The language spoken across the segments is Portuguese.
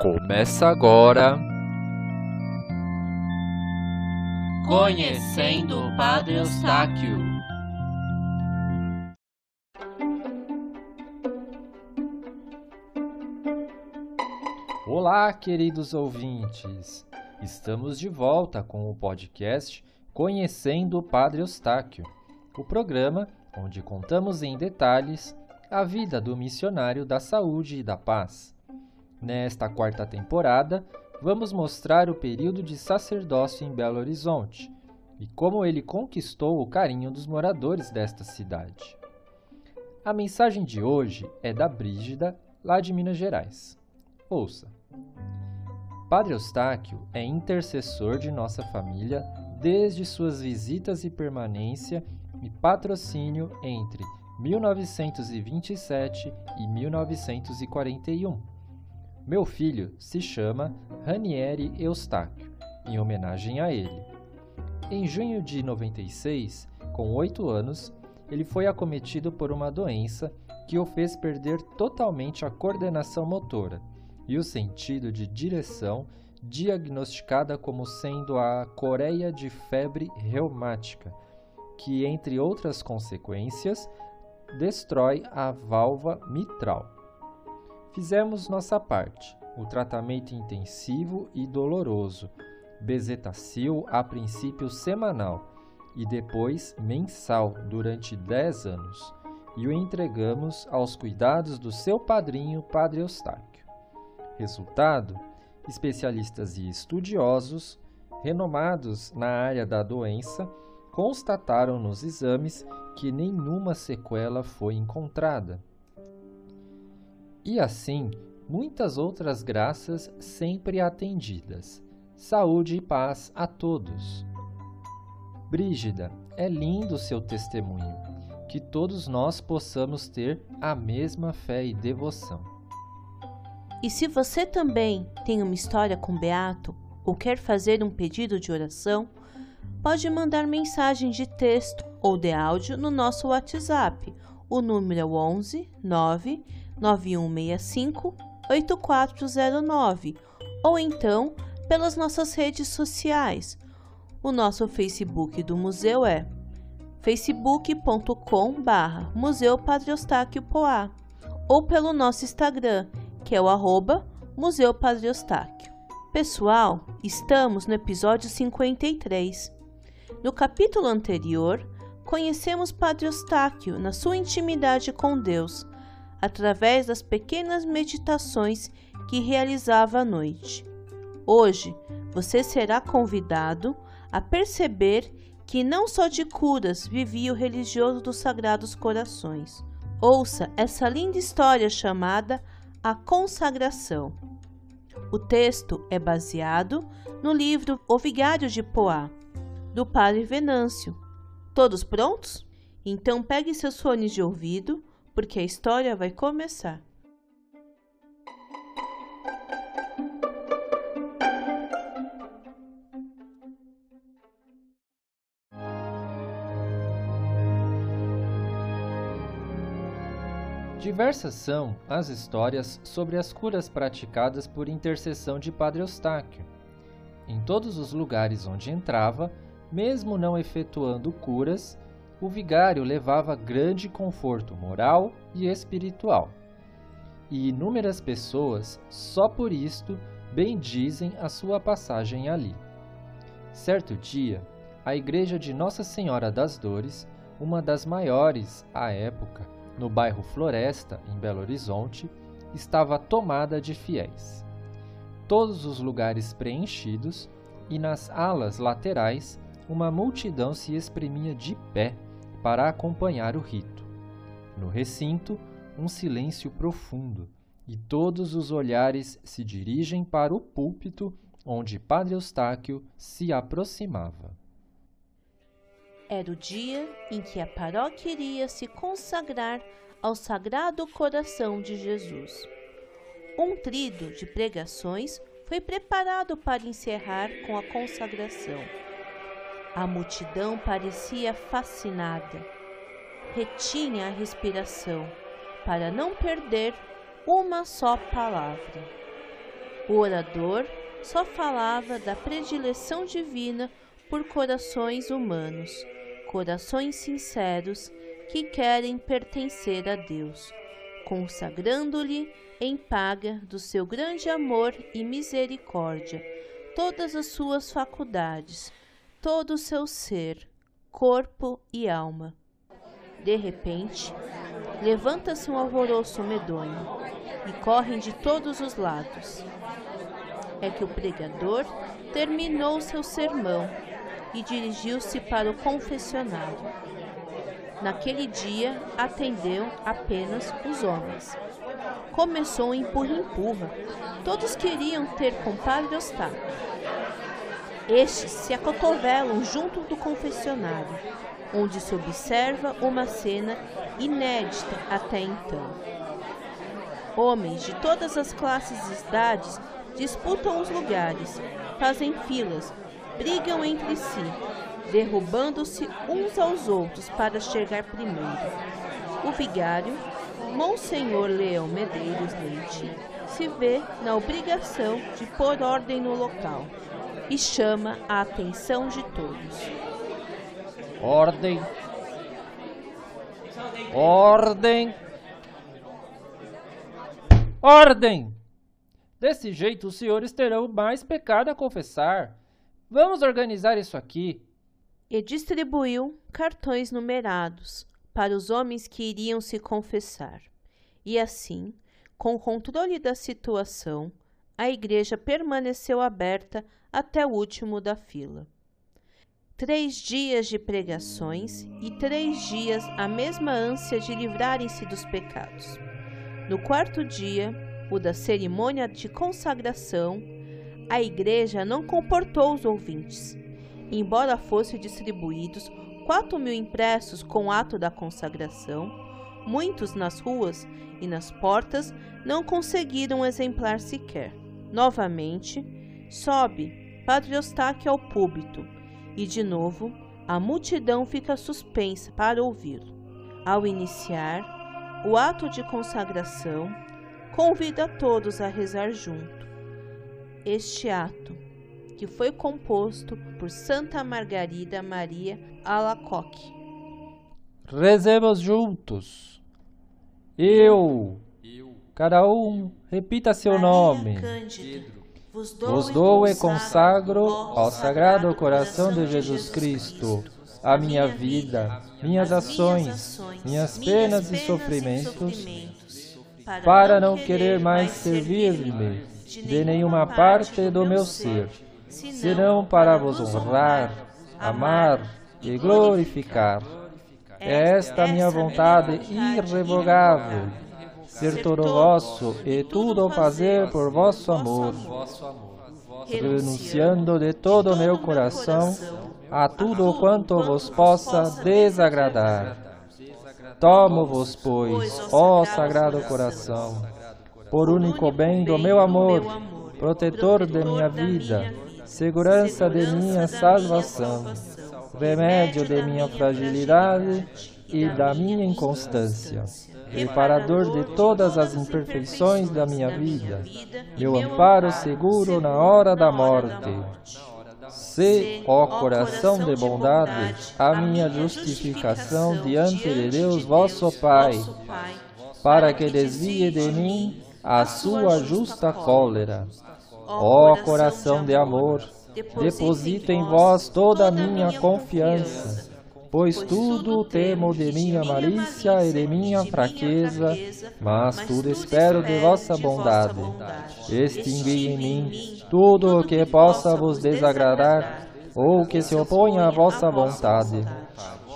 Começa agora. Conhecendo o Padre Eustáquio. Olá, queridos ouvintes. Estamos de volta com o podcast Conhecendo o Padre Eustáquio, o programa onde contamos em detalhes a vida do missionário da saúde e da paz. Nesta quarta temporada, vamos mostrar o período de sacerdócio em Belo Horizonte e como ele conquistou o carinho dos moradores desta cidade. A mensagem de hoje é da Brígida, lá de Minas Gerais. Ouça. Padre Eustáquio é intercessor de nossa família desde suas visitas e permanência e patrocínio entre 1927 e 1941. Meu filho se chama Ranieri Eustáquio, em homenagem a ele. Em junho de 96, com oito anos, ele foi acometido por uma doença que o fez perder totalmente a coordenação motora e o sentido de direção, diagnosticada como sendo a coreia de febre reumática, que, entre outras consequências, destrói a válvula mitral. Fizemos nossa parte, o tratamento intensivo e doloroso, bezetacil a princípio semanal e depois mensal durante 10 anos, e o entregamos aos cuidados do seu padrinho, Padre Eustáquio. Resultado: especialistas e estudiosos, renomados na área da doença, constataram nos exames que nenhuma sequela foi encontrada. E assim, muitas outras graças sempre atendidas. Saúde e paz a todos. Brígida, é lindo seu testemunho. Que todos nós possamos ter a mesma fé e devoção. E se você também tem uma história com Beato ou quer fazer um pedido de oração, pode mandar mensagem de texto ou de áudio no nosso WhatsApp. O número é 11 9 9165 8409 ou então pelas nossas redes sociais. O nosso Facebook do museu é facebook.com barra Museu Padre Eustáquio Poá ou pelo nosso Instagram, que é o arroba Museu Padre Eustáquio. Pessoal, estamos no episódio 53. No capítulo anterior, conhecemos Padre Eustáquio na sua intimidade com Deus, através das pequenas meditações que realizava à noite. Hoje, você será convidado a perceber que não só de curas vivia o religioso dos Sagrados Corações. Ouça essa linda história chamada A Consagração. O texto é baseado no livro O Vigário de Poá, do Padre Venâncio. Todos prontos? Então pegue seus fones de ouvido, porque a história vai começar. Diversas são as histórias sobre as curas praticadas por intercessão de Padre Eustáquio. Em todos os lugares onde entrava, mesmo não efetuando curas, o vigário levava grande conforto moral e espiritual. E inúmeras pessoas, só por isto, bendizem a sua passagem ali. Certo dia, a igreja de Nossa Senhora das Dores, uma das maiores à época, no bairro Floresta, em Belo Horizonte, estava tomada de fiéis. Todos os lugares preenchidos e nas alas laterais uma multidão se exprimia de pé para acompanhar o rito. No recinto, um silêncio profundo, e todos os olhares se dirigem para o púlpito onde Padre Eustáquio se aproximava. Era o dia em que a paróquia iria se consagrar ao Sagrado Coração de Jesus. Um trido de pregações foi preparado para encerrar com a consagração. A multidão parecia fascinada. Retinha a respiração para não perder uma só palavra. O orador só falava da predileção divina por corações humanos, corações sinceros que querem pertencer a Deus, consagrando-lhe em paga do seu grande amor e misericórdia todas as suas faculdades, todo o seu ser, corpo e alma. De repente, levanta-se um alvoroço medonho e correm de todos os lados. É que o pregador terminou seu sermão e dirigiu-se para o confessionário. Naquele dia atendeu apenas os homens. Começou um empurra-empurra. Todos queriam ter compadre Eustáquio. Estes se acotovelam junto do confessionário, onde se observa uma cena inédita até então. Homens de todas as classes e idades disputam os lugares, fazem filas, brigam entre si, derrubando-se uns aos outros para chegar primeiro. O vigário, Monsenhor Leão Medeiros Leite, se vê na obrigação de pôr ordem no local e chama a atenção de todos. Ordem! Ordem! Ordem! Desse jeito os senhores terão mais pecado a confessar. Vamos organizar isso aqui. E distribuiu cartões numerados para os homens que iriam se confessar. E assim, com o controle da situação, a igreja permaneceu aberta até o último da fila. Três dias de pregações e três dias a mesma ânsia de livrarem-se dos pecados. No quarto dia, o da cerimônia de consagração, a igreja não comportou os ouvintes. Embora fossem distribuídos quatro mil impressos com o ato da consagração, muitos nas ruas e nas portas não conseguiram exemplar sequer. Novamente, sobe Padre Eustáquio ao púlpito e, de novo, a multidão fica suspensa para ouvi-lo. Ao iniciar o ato de consagração, convida todos a rezar junto. Este ato, que foi composto por Santa Margarida Maria Alacoque. Rezemos juntos. Eu, cada um, repita seu Maria nome. Cândido, Vos dou e consagro ao Sagrado Coração de Jesus Cristo a minha vida, minhas ações, minhas penas e sofrimentos, para não querer mais servir-me de nenhuma parte do meu ser, senão para vos honrar, amar e glorificar. É esta minha vontade irrevogável, ser todo vosso e tudo fazer por vosso amor, renunciando de todo o meu coração a tudo quanto vos possa desagradar. Tomo-vos, pois, ó Sagrado Coração, por único bem do meu amor, protetor de minha vida, segurança de minha salvação, remédio de minha fragilidade e da minha inconstância, reparador de todas as imperfeições da minha vida, meu amparo seguro na hora da morte. Se, ó coração de bondade, a minha justificação diante de Deus vosso Pai, para que desvie de mim a sua justa cólera. Ó coração de amor, deposito em vós toda a minha confiança, pois tudo temo de minha malícia e de minha fraqueza, mas tudo espero de vossa bondade. Extingui em mim tudo o que possa vos desagradar ou que se oponha à vossa vontade.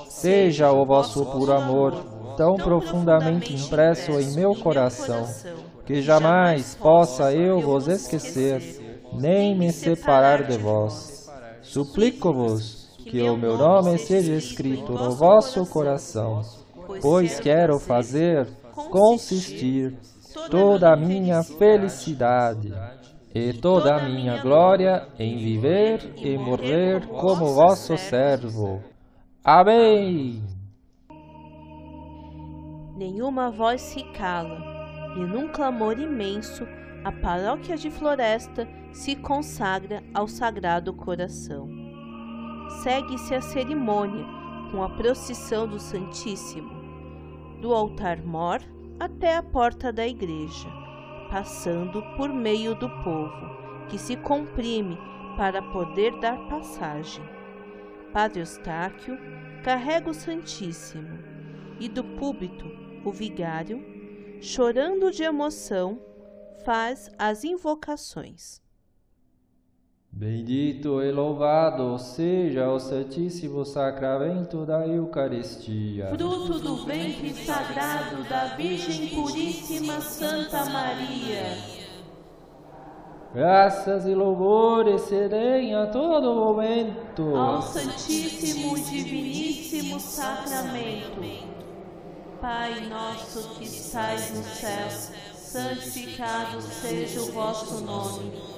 Seja o vosso puro amor tão profundamente impresso em meu coração, que jamais possa eu vos esquecer, nem me separar de vós. Suplico-vos que o meu nome seja escrito no vosso coração, pois quero fazer consistir toda a minha felicidade e toda a minha glória em viver e morrer como vosso servo. Amém. Nenhuma voz se cala, e num clamor imenso a paróquia de Floresta se consagra ao Sagrado Coração. Segue-se a cerimônia com a procissão do Santíssimo, do altar-mor até a porta da igreja, passando por meio do povo, que se comprime para poder dar passagem. Padre Eustáquio carrega o Santíssimo e do púlpito o vigário, chorando de emoção, faz as invocações. Bendito e louvado seja o Santíssimo Sacramento da Eucaristia. Fruto do ventre sagrado da Virgem Puríssima Santa Maria. Graças e louvores serem a todo momento ao Santíssimo e Diviníssimo Sacramento. Pai nosso que estais no céu, santificado seja o vosso nome.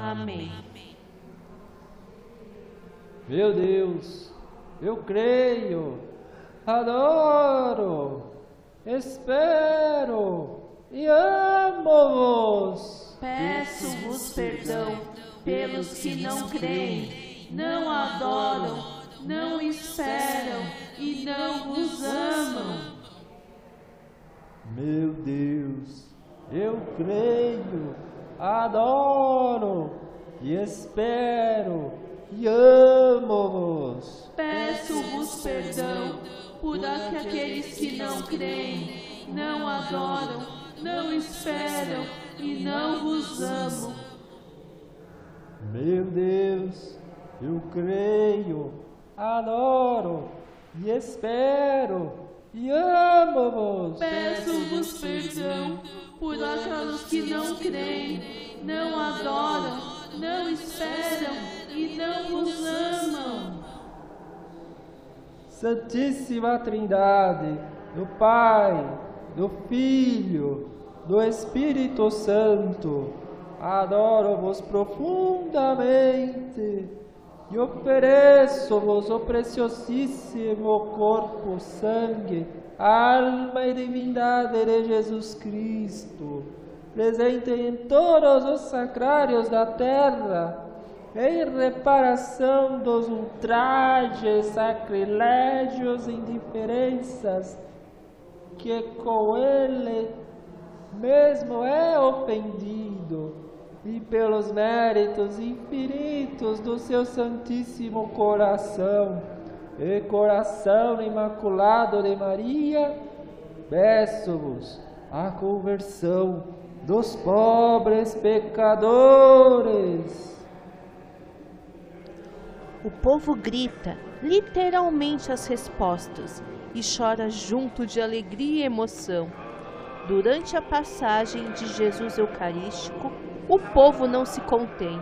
Amém. Meu Deus, eu creio, adoro, espero e amo-vos. Peço-vos perdão pelos que não creem, não adoram, não esperam e não vos amam. Meu Deus, eu creio, adoro e espero e amo-vos. Peço-vos perdão por aqueles que não creem, não adoram, não esperam e não vos amo. Meu Deus, eu creio, adoro e espero e amo-vos. Peço-vos perdão por aqueles que não creem, não adoram, não esperam e não vos amam. Santíssima Trindade, do Pai, do Filho, do Espírito Santo, adoro-vos profundamente e ofereço-vos o preciosíssimo corpo, sangue, alma e divindade de Jesus Cristo, presente em todos os sacrários da terra, em reparação dos ultrajes, sacrilégios e indiferenças que com ele mesmo é ofendido, e pelos méritos infinitos do seu Santíssimo Coração e coração imaculado de Maria, peço-vos a conversão dos pobres pecadores. O povo grita literalmente as respostas e chora junto de alegria e emoção. Durante a passagem de Jesus Eucarístico, o povo não se contém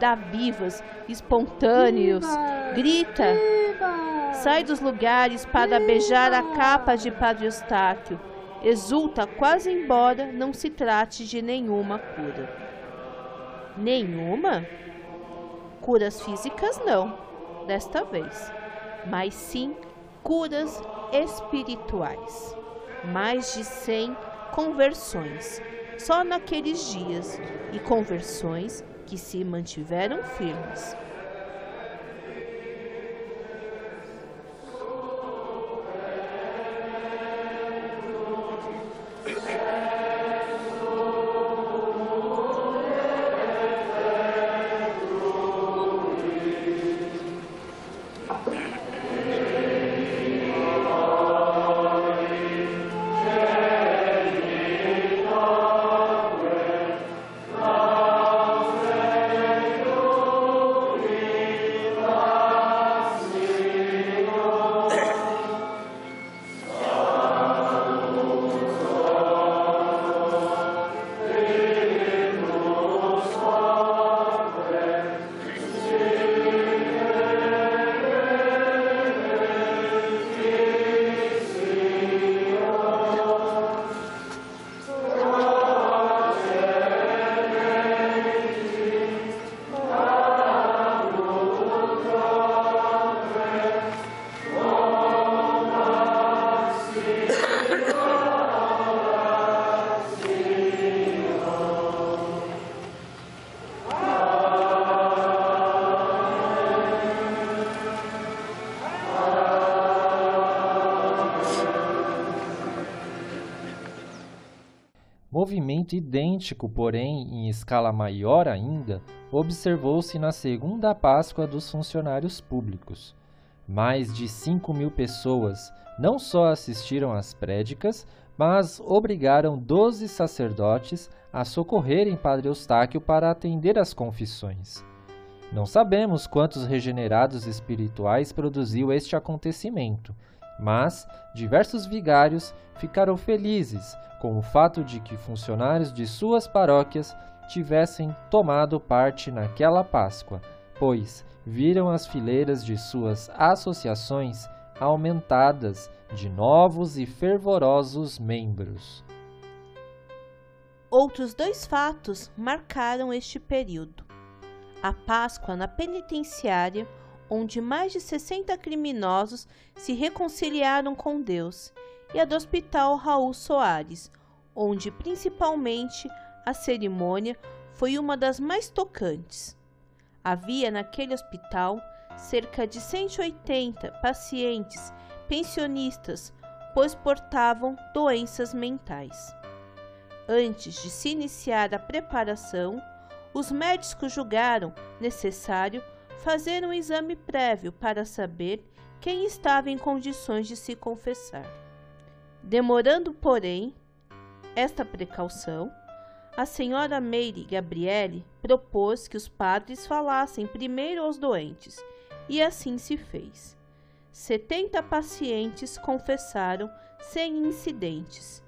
dá vivas, espontâneos, viva, grita, viva, sai dos lugares para viva. beijar a capa de Padre Eustáquio, exulta quase embora não se trate de nenhuma cura. Nenhuma? Curas físicas não, desta vez, mas sim curas espirituais. Mais de 100 conversões, só naqueles dias, e conversões que se mantiveram firmes. Idêntico, porém em escala maior ainda, observou-se na segunda Páscoa dos funcionários públicos. Mais de 5 mil pessoas não só assistiram às prédicas, mas obrigaram doze sacerdotes a socorrerem Padre Eustáquio para atender às confissões. Não sabemos quantos regenerados espirituais produziu este acontecimento, mas diversos vigários ficaram felizes com o fato de que funcionários de suas paróquias tivessem tomado parte naquela Páscoa, pois viram as fileiras de suas associações aumentadas de novos e fervorosos membros. Outros dois fatos marcaram este período. A Páscoa na penitenciária, onde mais de 60 criminosos se reconciliaram com Deus, e a do Hospital Raul Soares, onde principalmente a cerimônia foi uma das mais tocantes. Havia naquele hospital cerca de 180 pacientes pensionistas, pois portavam doenças mentais. Antes de se iniciar a preparação, os médicos julgaram necessário fazer um exame prévio para saber quem estava em condições de se confessar. Demorando, porém, esta precaução, a senhora Meire Gabriele propôs que os padres falassem primeiro aos doentes, e assim se fez. Setenta pacientes confessaram sem incidentes.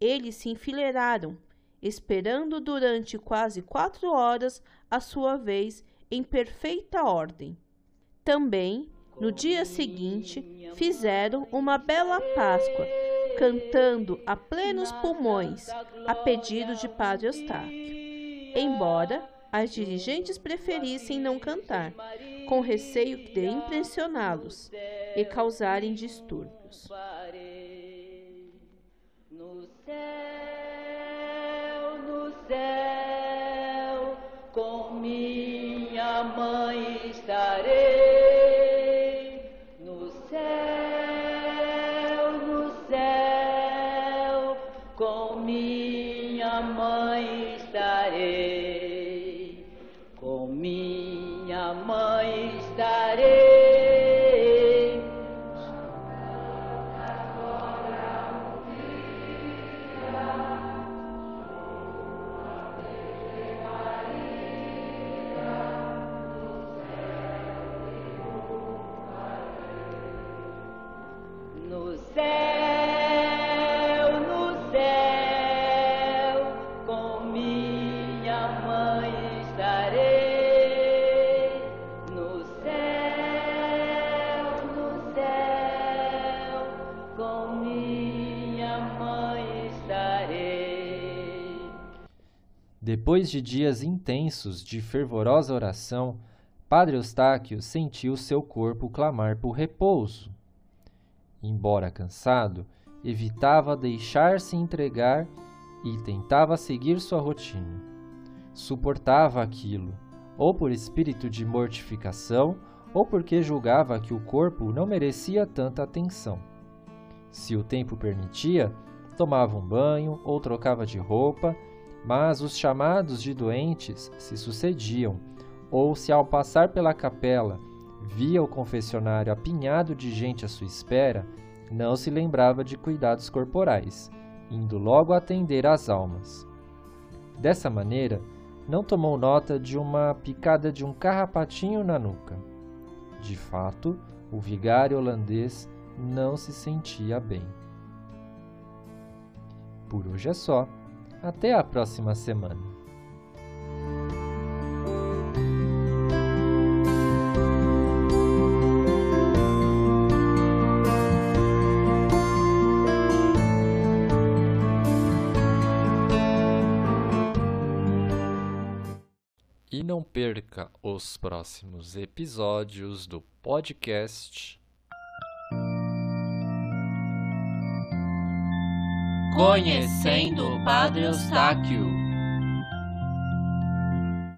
Eles se enfileiraram, esperando durante quase quatro horas a sua vez em perfeita ordem. Também, no dia seguinte, fizeram uma bela Páscoa cantando a plenos pulmões, a pedido de Padre Eustáquio. Embora as dirigentes preferissem não cantar, com receio de impressioná-los e causarem distúrbios. Minha Depois de dias intensos de fervorosa oração, Padre Eustáquio sentiu seu corpo clamar por repouso. Embora cansado, evitava deixar-se entregar e tentava seguir sua rotina. Suportava aquilo, ou por espírito de mortificação, ou porque julgava que o corpo não merecia tanta atenção. Se o tempo permitia, tomava um banho ou trocava de roupa mas os chamados de doentes se sucediam, ou se ao passar pela capela via o confessionário apinhado de gente à sua espera, não se lembrava de cuidados corporais, indo logo atender às almas. Dessa maneira, não tomou nota de uma picada de um carrapatinho na nuca. De fato, o vigário holandês não se sentia bem. Por hoje é só. Até a próxima semana. E não perca os próximos episódios do podcast Conhecendo o Padre Eustáquio.